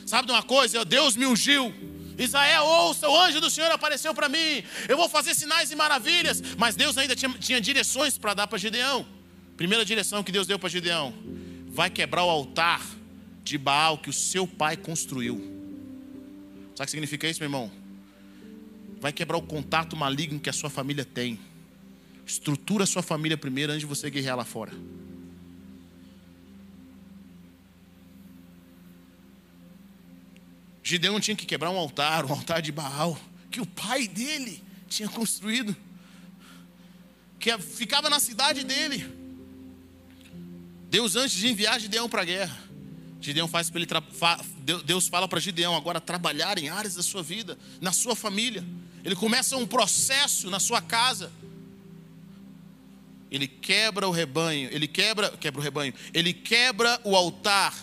Sabe de uma coisa? Deus me ungiu. Israel, ouça, o anjo do Senhor apareceu para mim. Eu vou fazer sinais e maravilhas. Mas Deus ainda tinha, tinha direções para dar para Gideão. Primeira direção que Deus deu para Gideão: vai quebrar o altar de Baal que o seu pai construiu. Sabe o que significa isso, meu irmão? Vai quebrar o contato maligno que a sua família tem. Estrutura a sua família primeiro antes de você guerrear lá fora. Gideão tinha que quebrar um altar, um altar de Baal, que o pai dele tinha construído, que ficava na cidade dele. Deus, antes de enviar Gideão para a guerra, Gideão faz para ele Deus fala para Gideão agora trabalhar em áreas da sua vida, na sua família. Ele começa um processo na sua casa. Ele quebra o rebanho, ele quebra, quebra o rebanho, ele quebra o altar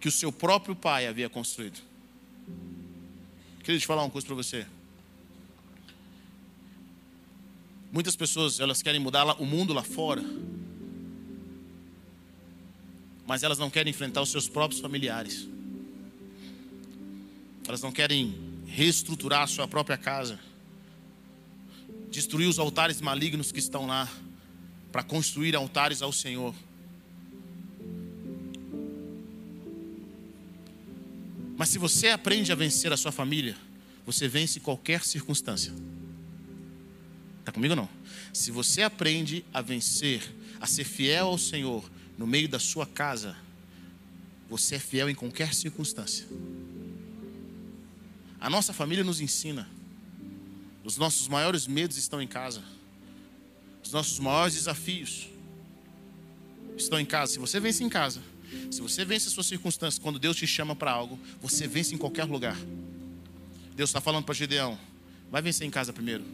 que o seu próprio pai havia construído. Queria te falar uma coisa para você. Muitas pessoas elas querem mudar o mundo lá fora, mas elas não querem enfrentar os seus próprios familiares. Elas não querem reestruturar a sua própria casa, destruir os altares malignos que estão lá, para construir altares ao Senhor. Mas se você aprende a vencer a sua família, você vence qualquer circunstância. Está comigo não? Se você aprende a vencer, a ser fiel ao Senhor no meio da sua casa, você é fiel em qualquer circunstância. A nossa família nos ensina. Os nossos maiores medos estão em casa. Os nossos maiores desafios estão em casa. Se você vence em casa, se você vence as suas circunstâncias, quando Deus te chama para algo, você vence em qualquer lugar. Deus está falando para Gideão: vai vencer em casa primeiro.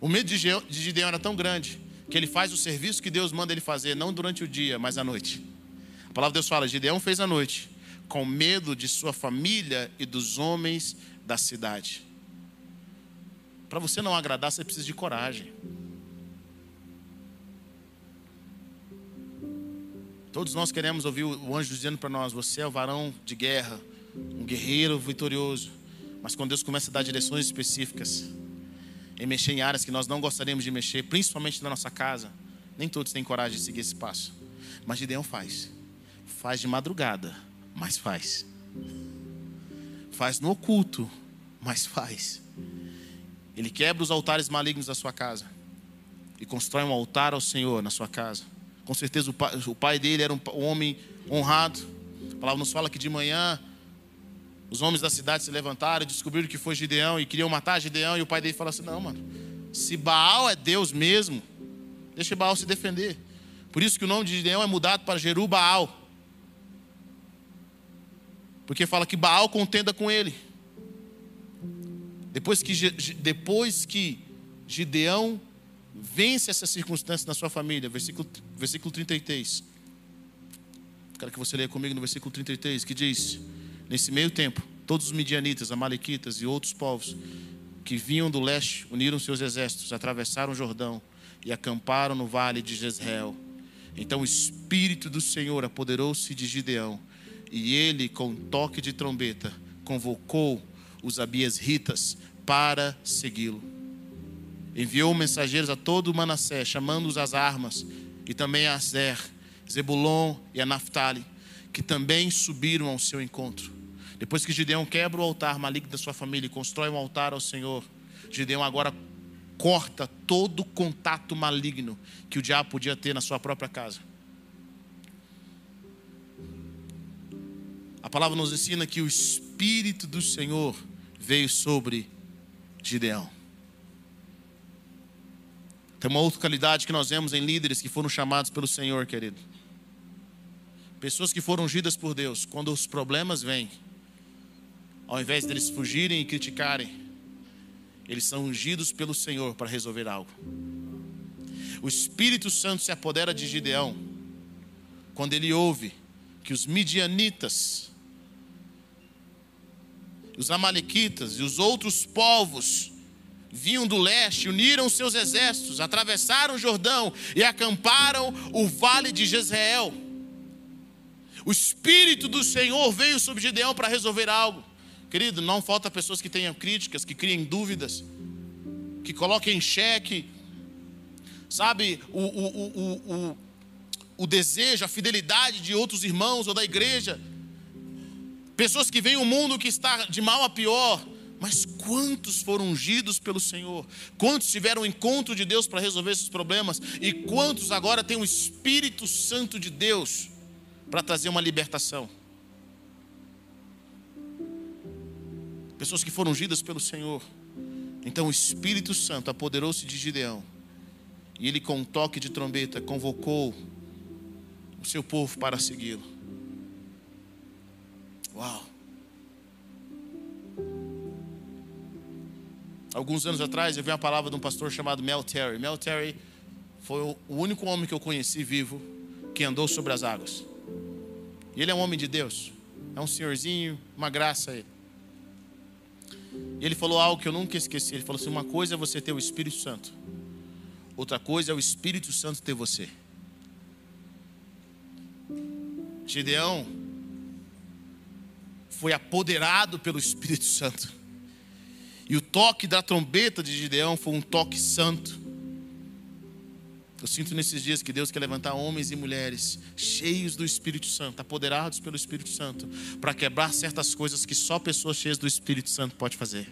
O medo de Gideão era tão grande que ele faz o serviço que Deus manda ele fazer, não durante o dia, mas à noite. A palavra de Deus fala: Gideão fez à noite, com medo de sua família e dos homens da cidade. Para você não agradar, você precisa de coragem. Todos nós queremos ouvir o anjo dizendo para nós: Você é o varão de guerra, um guerreiro vitorioso. Mas quando Deus começa a dar direções específicas, em mexer em áreas que nós não gostaríamos de mexer, principalmente na nossa casa, nem todos têm coragem de seguir esse passo. Mas Gideão faz. Faz de madrugada, mas faz. Faz no oculto, mas faz. Ele quebra os altares malignos da sua casa e constrói um altar ao Senhor na sua casa. Com certeza o pai, o pai dele era um homem honrado. A palavra nos fala que de manhã os homens da cidade se levantaram, descobriram que foi Gideão e queriam matar Gideão. E o pai dele falou assim: Não, mano, se Baal é Deus mesmo, deixa Baal se defender. Por isso que o nome de Gideão é mudado para Jerubaal. Porque fala que Baal contenda com ele. Depois que, depois que Gideão vence essa circunstância na sua família. Versículo, versículo 33. Quero que você leia comigo no versículo 33, que diz: Nesse meio tempo, todos os midianitas, amalequitas e outros povos que vinham do leste uniram seus exércitos, atravessaram o Jordão e acamparam no vale de Jezreel. Então o Espírito do Senhor apoderou-se de Gideão, e ele, com toque de trombeta, convocou os abiesritas para segui-lo enviou mensageiros a todo Manassés, chamando-os às armas, e também a Zer, Zebulon e a Naphtali, que também subiram ao seu encontro. Depois que Gideão quebra o altar maligno da sua família e constrói um altar ao Senhor, Gideão agora corta todo contato maligno que o diabo podia ter na sua própria casa. A palavra nos ensina que o Espírito do Senhor veio sobre Gideão. Tem uma outra qualidade que nós vemos em líderes que foram chamados pelo Senhor, querido. Pessoas que foram ungidas por Deus, quando os problemas vêm, ao invés deles fugirem e criticarem, eles são ungidos pelo Senhor para resolver algo. O Espírito Santo se apodera de Gideão quando ele ouve que os midianitas, os amalequitas e os outros povos vinham do leste, uniram seus exércitos, atravessaram o Jordão e acamparam o vale de Jezreel. O Espírito do Senhor veio sobre Gideão para resolver algo. Querido, não falta pessoas que tenham críticas, que criem dúvidas, que coloquem em xeque, sabe, o, o, o, o, desejo, a fidelidade de outros irmãos ou da igreja. Pessoas que veem o um mundo que está de mal a pior, mas quantos foram ungidos pelo Senhor? Quantos tiveram um encontro de Deus para resolver esses problemas? E quantos agora têm o Espírito Santo de Deus para trazer uma libertação? Pessoas que foram ungidas pelo Senhor. Então o Espírito Santo apoderou-se de Gideão. E ele, com um toque de trombeta, convocou o seu povo para segui-lo. Uau! Alguns anos atrás eu vi uma palavra de um pastor chamado Mel Terry. Mel Terry foi o único homem que eu conheci vivo que andou sobre as águas. E ele é um homem de Deus. É um senhorzinho, uma graça ele. E ele falou algo que eu nunca esqueci. Ele falou assim: uma coisa é você ter o Espírito Santo, outra coisa é o Espírito Santo ter você. Gideão foi apoderado pelo Espírito Santo. E o toque da trombeta de Gideão foi um toque santo. Eu sinto nesses dias que Deus quer levantar homens e mulheres cheios do Espírito Santo, apoderados pelo Espírito Santo, para quebrar certas coisas que só pessoas cheias do Espírito Santo pode fazer.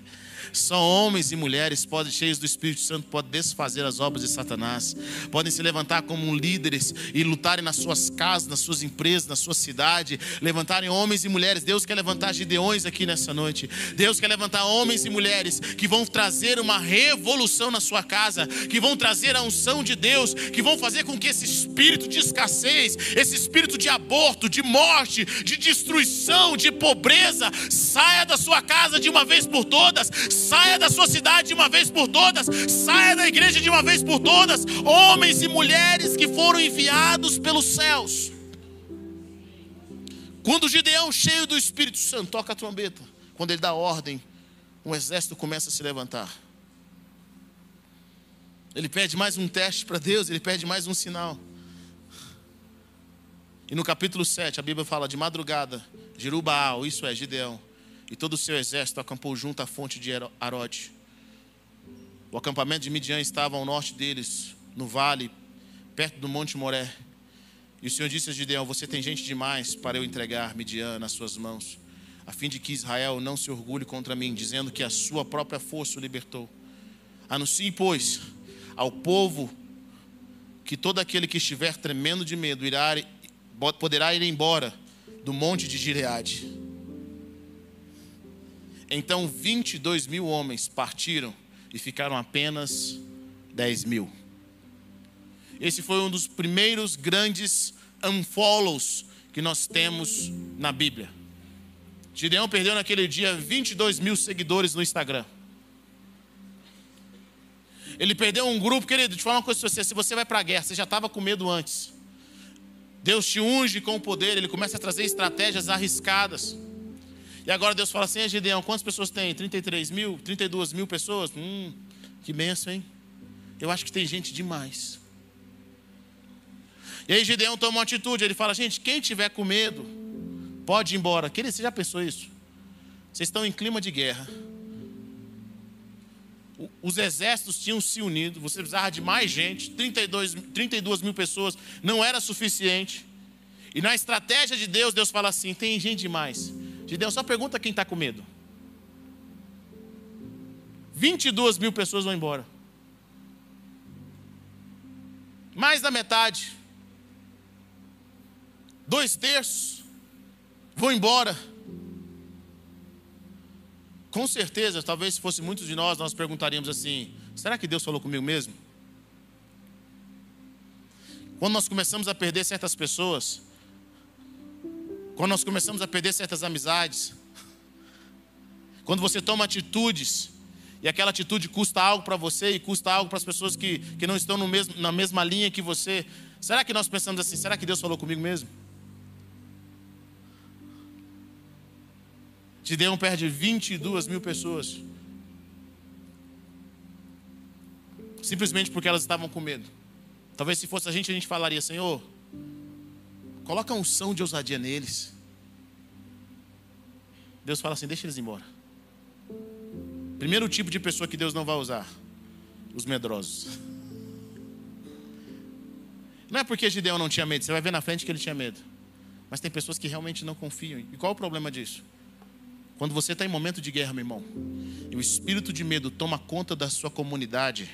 Só homens e mulheres podem, cheios do Espírito Santo podem desfazer as obras de Satanás, podem se levantar como líderes e lutarem nas suas casas, nas suas empresas, na sua cidade, levantarem homens e mulheres. Deus quer levantar gideões aqui nessa noite. Deus quer levantar homens e mulheres que vão trazer uma revolução na sua casa, que vão trazer a unção de Deus, que vão fazer com que esse espírito de escassez, esse espírito de aborto, de morte, de destruição, de pobreza, saia da sua casa de uma vez por todas, saia da sua cidade de uma vez por todas, saia da igreja de uma vez por todas, homens e mulheres que foram enviados pelos céus. Quando Gideão, cheio do Espírito Santo, toca a trombeta, quando ele dá ordem, um exército começa a se levantar. Ele pede mais um teste para Deus, ele pede mais um sinal. E no capítulo 7, a Bíblia fala: de madrugada, Jerubaal, isso é, Gideão, e todo o seu exército acampou junto à fonte de Arode. O acampamento de Midian estava ao norte deles, no vale, perto do Monte Moré. E o Senhor disse a Gideão: Você tem gente demais para eu entregar Midian nas suas mãos, a fim de que Israel não se orgulhe contra mim, dizendo que a sua própria força o libertou. Anuncie, pois, ao povo que todo aquele que estiver tremendo de medo irá, poderá ir embora do monte de Gileade. Então 22 mil homens partiram e ficaram apenas 10 mil. Esse foi um dos primeiros grandes unfollows que nós temos na Bíblia. Gideão perdeu naquele dia 22 mil seguidores no Instagram. Ele perdeu um grupo, querido, deixa eu falar uma coisa para você: se você vai para a guerra, você já estava com medo antes. Deus te unge com o poder, ele começa a trazer estratégias arriscadas. E agora Deus fala assim: Gideão, quantas pessoas tem? 33 mil? 32 mil pessoas? Hum, que benção, hein? Eu acho que tem gente demais. E aí Gideão toma uma atitude, ele fala: gente, quem tiver com medo, pode ir embora. Querido, você já pensou isso? Vocês estão em clima de guerra os exércitos tinham se unido, você precisava de mais gente, 32, 32 mil pessoas, não era suficiente. E na estratégia de Deus, Deus fala assim: tem gente demais. De Deus, só pergunta quem está com medo. 22 mil pessoas vão embora. Mais da metade. Dois terços vão embora. Com certeza, talvez se fosse muitos de nós, nós perguntaríamos assim: será que Deus falou comigo mesmo? Quando nós começamos a perder certas pessoas, quando nós começamos a perder certas amizades, quando você toma atitudes e aquela atitude custa algo para você e custa algo para as pessoas que, que não estão mesmo, na mesma linha que você, será que nós pensamos assim, será que Deus falou comigo mesmo? Gideão perde 22 mil pessoas. Simplesmente porque elas estavam com medo. Talvez se fosse a gente, a gente falaria, Senhor, coloca um som de ousadia neles. Deus fala assim, deixa eles embora. Primeiro tipo de pessoa que Deus não vai usar: os medrosos. Não é porque Gideão não tinha medo, você vai ver na frente que ele tinha medo. Mas tem pessoas que realmente não confiam. E qual o problema disso? Quando você está em momento de guerra, meu irmão, e o espírito de medo toma conta da sua comunidade,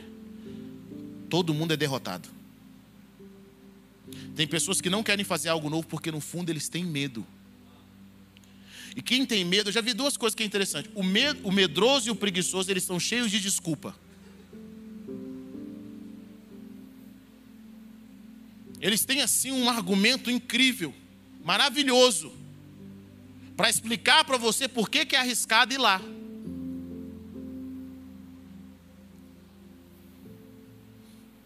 todo mundo é derrotado. Tem pessoas que não querem fazer algo novo porque no fundo eles têm medo. E quem tem medo, eu já vi duas coisas que é interessante. O, med, o medroso e o preguiçoso, eles estão cheios de desculpa. Eles têm assim um argumento incrível, maravilhoso, para explicar para você por que, que é arriscado ir lá.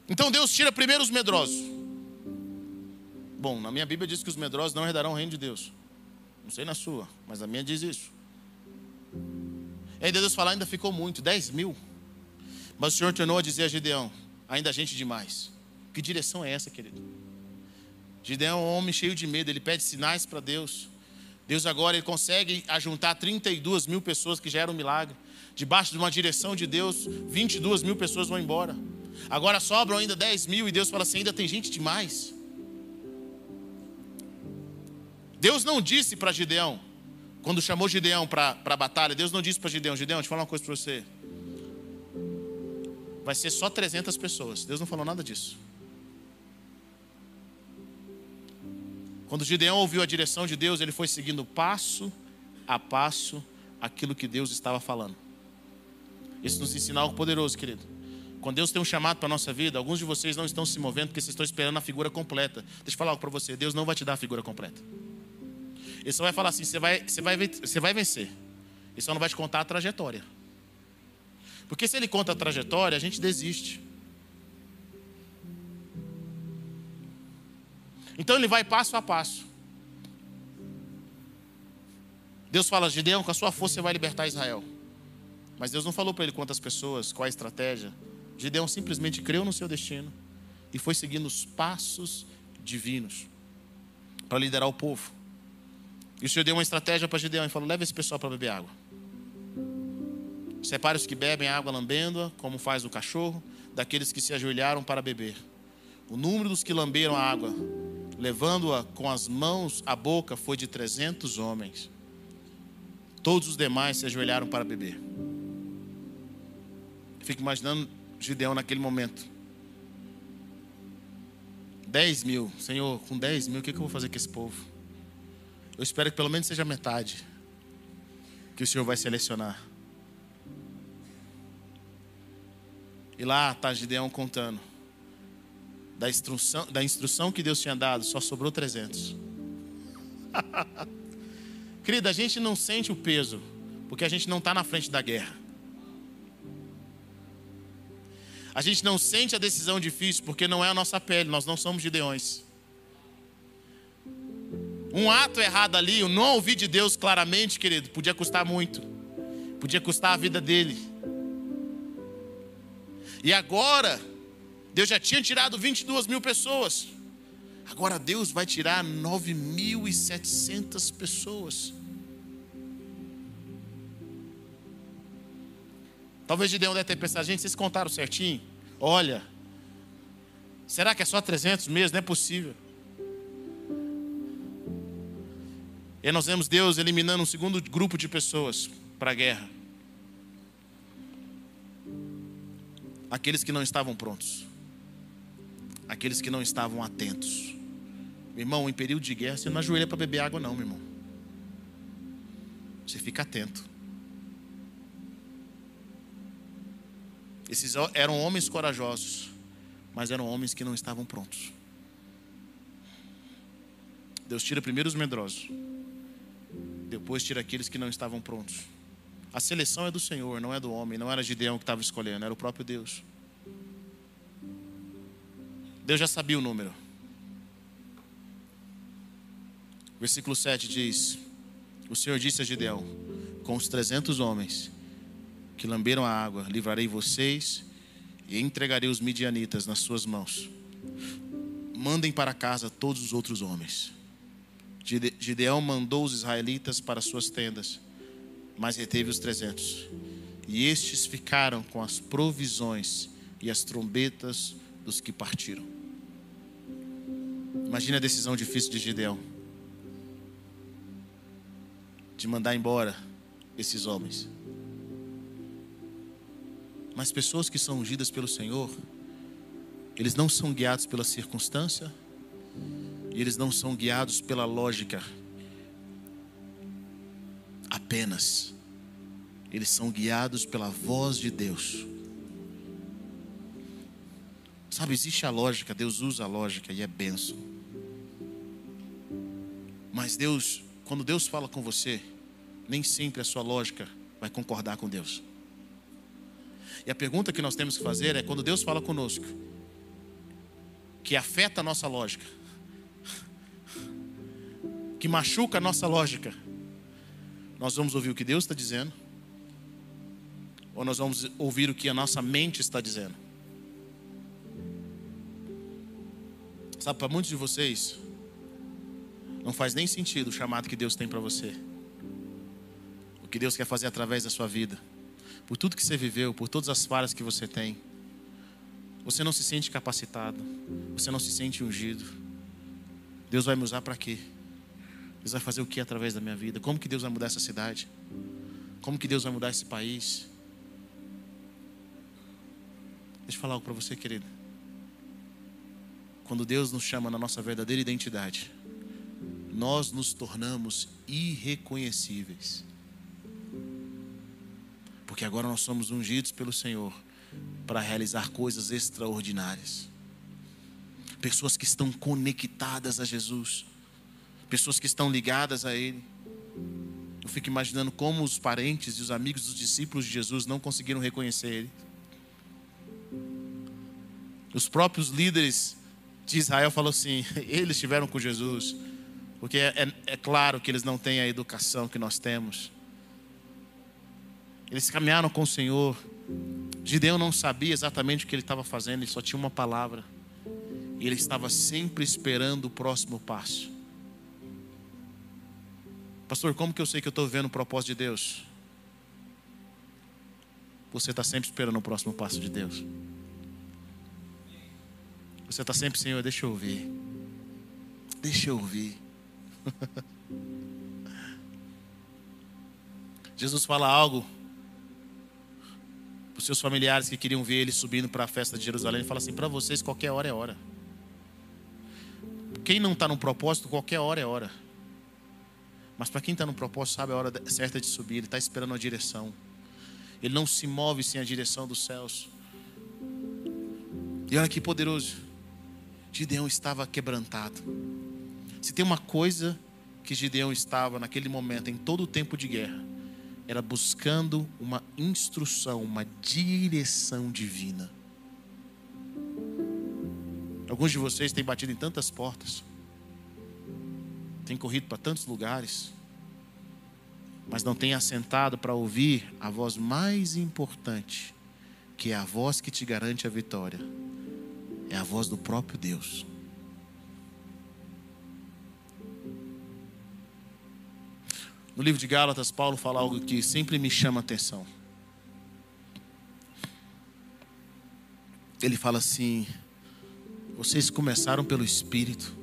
Então Deus tira primeiro os medrosos. Bom, na minha Bíblia diz que os medrosos não herdarão o reino de Deus. Não sei na sua, mas a minha diz isso. E aí Deus fala, ainda ficou muito, 10 mil. Mas o Senhor tornou a dizer a Gideão, ainda gente demais. Que direção é essa, querido? Gideão é um homem cheio de medo, ele pede sinais para Deus. Deus agora ele consegue ajuntar 32 mil pessoas, que já era um milagre. Debaixo de uma direção de Deus, 22 mil pessoas vão embora. Agora sobram ainda 10 mil e Deus fala assim: ainda tem gente demais. Deus não disse para Gideão, quando chamou Gideão para a batalha, Deus não disse para Gideão: Gideão, deixa eu falar uma coisa para você. Vai ser só 300 pessoas. Deus não falou nada disso. Quando Gideão ouviu a direção de Deus, ele foi seguindo passo a passo aquilo que Deus estava falando. Isso nos ensina algo poderoso, querido. Quando Deus tem um chamado para a nossa vida, alguns de vocês não estão se movendo porque vocês estão esperando a figura completa. Deixa eu falar algo para você: Deus não vai te dar a figura completa. Ele só vai falar assim: você vai, você vai, você vai vencer. Ele só não vai te contar a trajetória. Porque se ele conta a trajetória, a gente desiste. Então ele vai passo a passo. Deus fala, Gideão, com a sua força você vai libertar Israel. Mas Deus não falou para ele quantas pessoas, qual a estratégia. Gideão simplesmente creu no seu destino e foi seguindo os passos divinos para liderar o povo. E o Senhor deu uma estratégia para Gideão e falou: leve esse pessoal para beber água. Separe os que bebem água lambendo-a, como faz o cachorro, daqueles que se ajoelharam para beber. O número dos que lamberam a água, levando-a com as mãos à boca, foi de 300 homens. Todos os demais se ajoelharam para beber. Fico imaginando Gideão naquele momento. 10 mil, Senhor, com 10 mil, o que eu vou fazer com esse povo? Eu espero que pelo menos seja metade que o Senhor vai selecionar. E lá está Gideão contando. Da instrução, da instrução que Deus tinha dado, só sobrou 300. Querida, a gente não sente o peso, porque a gente não está na frente da guerra. A gente não sente a decisão difícil, porque não é a nossa pele, nós não somos Gideões. Um ato errado ali, o não ouvir de Deus claramente, querido, podia custar muito. Podia custar a vida dele. E agora, Deus já tinha tirado 22 mil pessoas. Agora Deus vai tirar 9.700 pessoas. Talvez Gideão deve ter pensado, gente, vocês contaram certinho? Olha, será que é só 300 mesmo? Não é possível. E nós vemos Deus eliminando um segundo grupo de pessoas para a guerra. Aqueles que não estavam prontos. Aqueles que não estavam atentos. Meu irmão, em período de guerra, você não ajoelha para beber água, não, meu irmão. Você fica atento. Esses eram homens corajosos, mas eram homens que não estavam prontos. Deus tira primeiro os medrosos depois tira aqueles que não estavam prontos. A seleção é do Senhor, não é do homem, não era Gideão que estava escolhendo, era o próprio Deus. Deus já sabia o número. Versículo 7 diz: O Senhor disse a Gideão: Com os trezentos homens que lamberam a água, livrarei vocês e entregarei os midianitas nas suas mãos. Mandem para casa todos os outros homens. Gideão mandou os israelitas para suas tendas mas reteve os trezentos. E estes ficaram com as provisões e as trombetas dos que partiram. Imagina a decisão difícil de Gideão de mandar embora esses homens. Mas pessoas que são ungidas pelo Senhor, eles não são guiados pela circunstância, e eles não são guiados pela lógica apenas. Eles são guiados pela voz de Deus. Sabe, existe a lógica, Deus usa a lógica e é benção. Mas Deus, quando Deus fala com você, nem sempre a sua lógica vai concordar com Deus. E a pergunta que nós temos que fazer é: quando Deus fala conosco, que afeta a nossa lógica, que machuca a nossa lógica, nós vamos ouvir o que Deus está dizendo? Ou nós vamos ouvir o que a nossa mente está dizendo? Sabe, para muitos de vocês, não faz nem sentido o chamado que Deus tem para você. O que Deus quer fazer através da sua vida. Por tudo que você viveu, por todas as falhas que você tem. Você não se sente capacitado. Você não se sente ungido. Deus vai me usar para quê? Deus vai fazer o que através da minha vida? Como que Deus vai mudar essa cidade? Como que Deus vai mudar esse país? Deixa eu falar algo para você, querido. Quando Deus nos chama na nossa verdadeira identidade, nós nos tornamos irreconhecíveis. Porque agora nós somos ungidos pelo Senhor para realizar coisas extraordinárias. Pessoas que estão conectadas a Jesus pessoas que estão ligadas a Ele. Eu fico imaginando como os parentes e os amigos dos discípulos de Jesus não conseguiram reconhecer Ele. Os próprios líderes de Israel falaram assim: eles estiveram com Jesus, porque é, é, é claro que eles não têm a educação que nós temos. Eles caminharam com o Senhor. Gideão não sabia exatamente o que ele estava fazendo, ele só tinha uma palavra. E ele estava sempre esperando o próximo passo. Pastor, como que eu sei que eu estou vendo o propósito de Deus? Você está sempre esperando o próximo passo de Deus. Você está sempre, Senhor, deixa eu ouvir. Deixa eu ouvir. Jesus fala algo para os seus familiares que queriam ver ele subindo para a festa de Jerusalém. Ele fala assim: para vocês, qualquer hora é hora. Quem não está no propósito, qualquer hora é hora. Mas para quem está no propósito, sabe a hora certa de subir, ele está esperando a direção. Ele não se move sem a direção dos céus. E olha que poderoso. Gideão estava quebrantado. Se tem uma coisa que Gideão estava naquele momento, em todo o tempo de guerra, era buscando uma instrução, uma direção divina. Alguns de vocês têm batido em tantas portas tem corrido para tantos lugares, mas não tem assentado para ouvir a voz mais importante, que é a voz que te garante a vitória, é a voz do próprio Deus. No livro de Gálatas, Paulo fala algo que sempre me chama a atenção. Ele fala assim: vocês começaram pelo Espírito,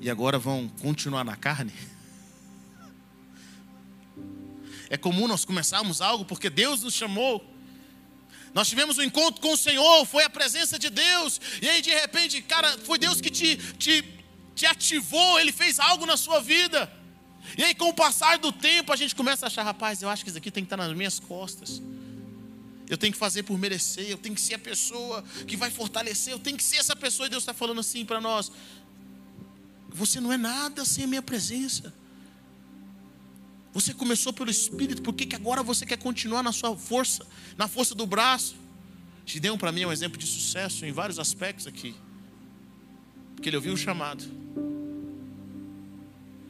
e agora vão continuar na carne? É comum nós começarmos algo porque Deus nos chamou. Nós tivemos um encontro com o Senhor, foi a presença de Deus, e aí de repente, cara, foi Deus que te, te, te ativou, Ele fez algo na sua vida. E aí, com o passar do tempo, a gente começa a achar, rapaz, eu acho que isso aqui tem que estar nas minhas costas. Eu tenho que fazer por merecer, eu tenho que ser a pessoa que vai fortalecer, eu tenho que ser essa pessoa, e Deus está falando assim para nós: você não é nada sem a minha presença. Você começou pelo Espírito, por que, que agora você quer continuar na sua força, na força do braço? Gideão, para mim, é um exemplo de sucesso em vários aspectos aqui. Porque ele ouviu o chamado.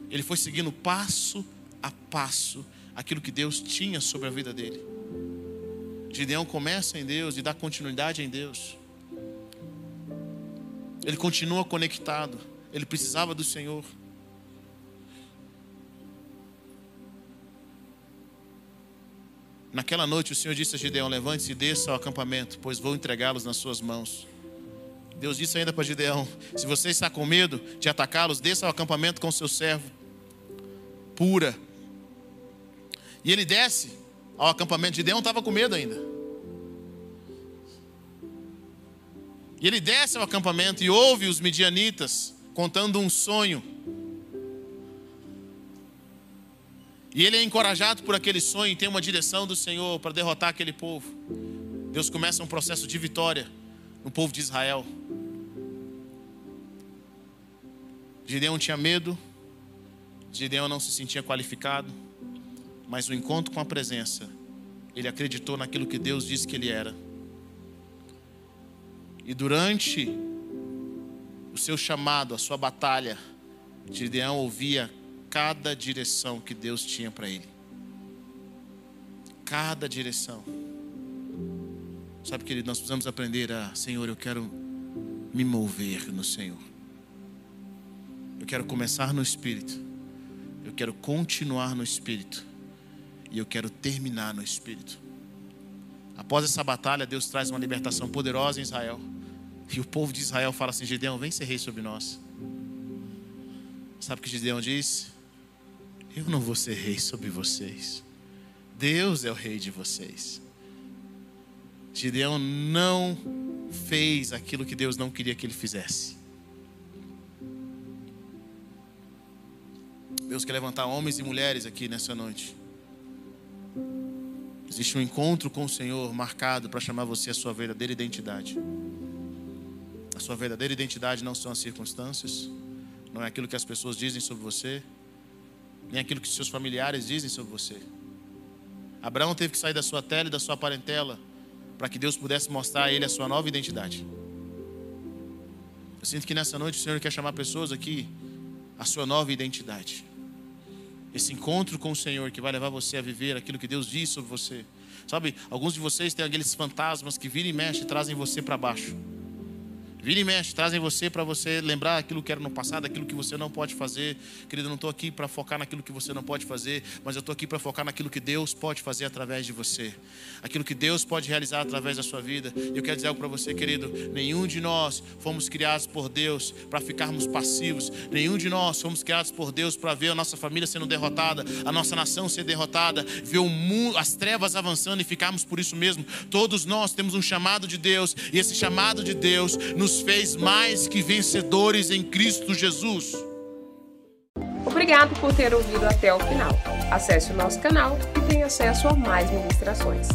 Ele foi seguindo passo a passo aquilo que Deus tinha sobre a vida dele. Gideão começa em Deus e dá continuidade em Deus. Ele continua conectado. Ele precisava do Senhor. Naquela noite o Senhor disse a Gideão: Levante-se e desça ao acampamento, pois vou entregá-los nas suas mãos. Deus disse ainda para Gideão: Se você está com medo de atacá-los, desça ao acampamento com seu servo. Pura. E ele desce ao acampamento. Gideão estava com medo ainda. E ele desce ao acampamento e ouve os midianitas contando um sonho. E ele é encorajado por aquele sonho e tem uma direção do Senhor para derrotar aquele povo. Deus começa um processo de vitória no povo de Israel. Gideão tinha medo, Gideão não se sentia qualificado, mas o encontro com a presença, ele acreditou naquilo que Deus disse que ele era. E durante o seu chamado, a sua batalha, Gideão ouvia cada direção que Deus tinha para ele. Cada direção. Sabe, querido, nós precisamos aprender a, Senhor, eu quero me mover no Senhor. Eu quero começar no Espírito. Eu quero continuar no Espírito. E eu quero terminar no Espírito. Após essa batalha, Deus traz uma libertação poderosa em Israel. E o povo de Israel fala assim: Gideão, vem ser rei sobre nós. Sabe o que Gideão disse? Eu não vou ser rei sobre vocês. Deus é o rei de vocês. Gideão não fez aquilo que Deus não queria que ele fizesse. Deus quer levantar homens e mulheres aqui nessa noite. Existe um encontro com o Senhor marcado para chamar você a sua verdadeira identidade. A sua verdadeira identidade não são as circunstâncias, não é aquilo que as pessoas dizem sobre você, nem aquilo que seus familiares dizem sobre você. Abraão teve que sair da sua tela e da sua parentela para que Deus pudesse mostrar a ele a sua nova identidade. Eu sinto que nessa noite o Senhor quer chamar pessoas aqui a sua nova identidade. Esse encontro com o Senhor que vai levar você a viver aquilo que Deus diz sobre você. Sabe, alguns de vocês têm aqueles fantasmas que viram e mexem e trazem você para baixo. Vira e mexe, trazem você para você lembrar aquilo que era no passado, aquilo que você não pode fazer. Querido, eu não estou aqui para focar naquilo que você não pode fazer, mas eu estou aqui para focar naquilo que Deus pode fazer através de você. Aquilo que Deus pode realizar através da sua vida. E eu quero dizer algo para você, querido. Nenhum de nós fomos criados por Deus para ficarmos passivos. Nenhum de nós fomos criados por Deus para ver a nossa família sendo derrotada, a nossa nação ser derrotada, ver o mundo, as trevas avançando e ficarmos por isso mesmo. Todos nós temos um chamado de Deus, e esse chamado de Deus nos nos fez mais que vencedores em Cristo Jesus. Obrigado por ter ouvido até o final. Acesse o nosso canal e tenha acesso a mais ministrações.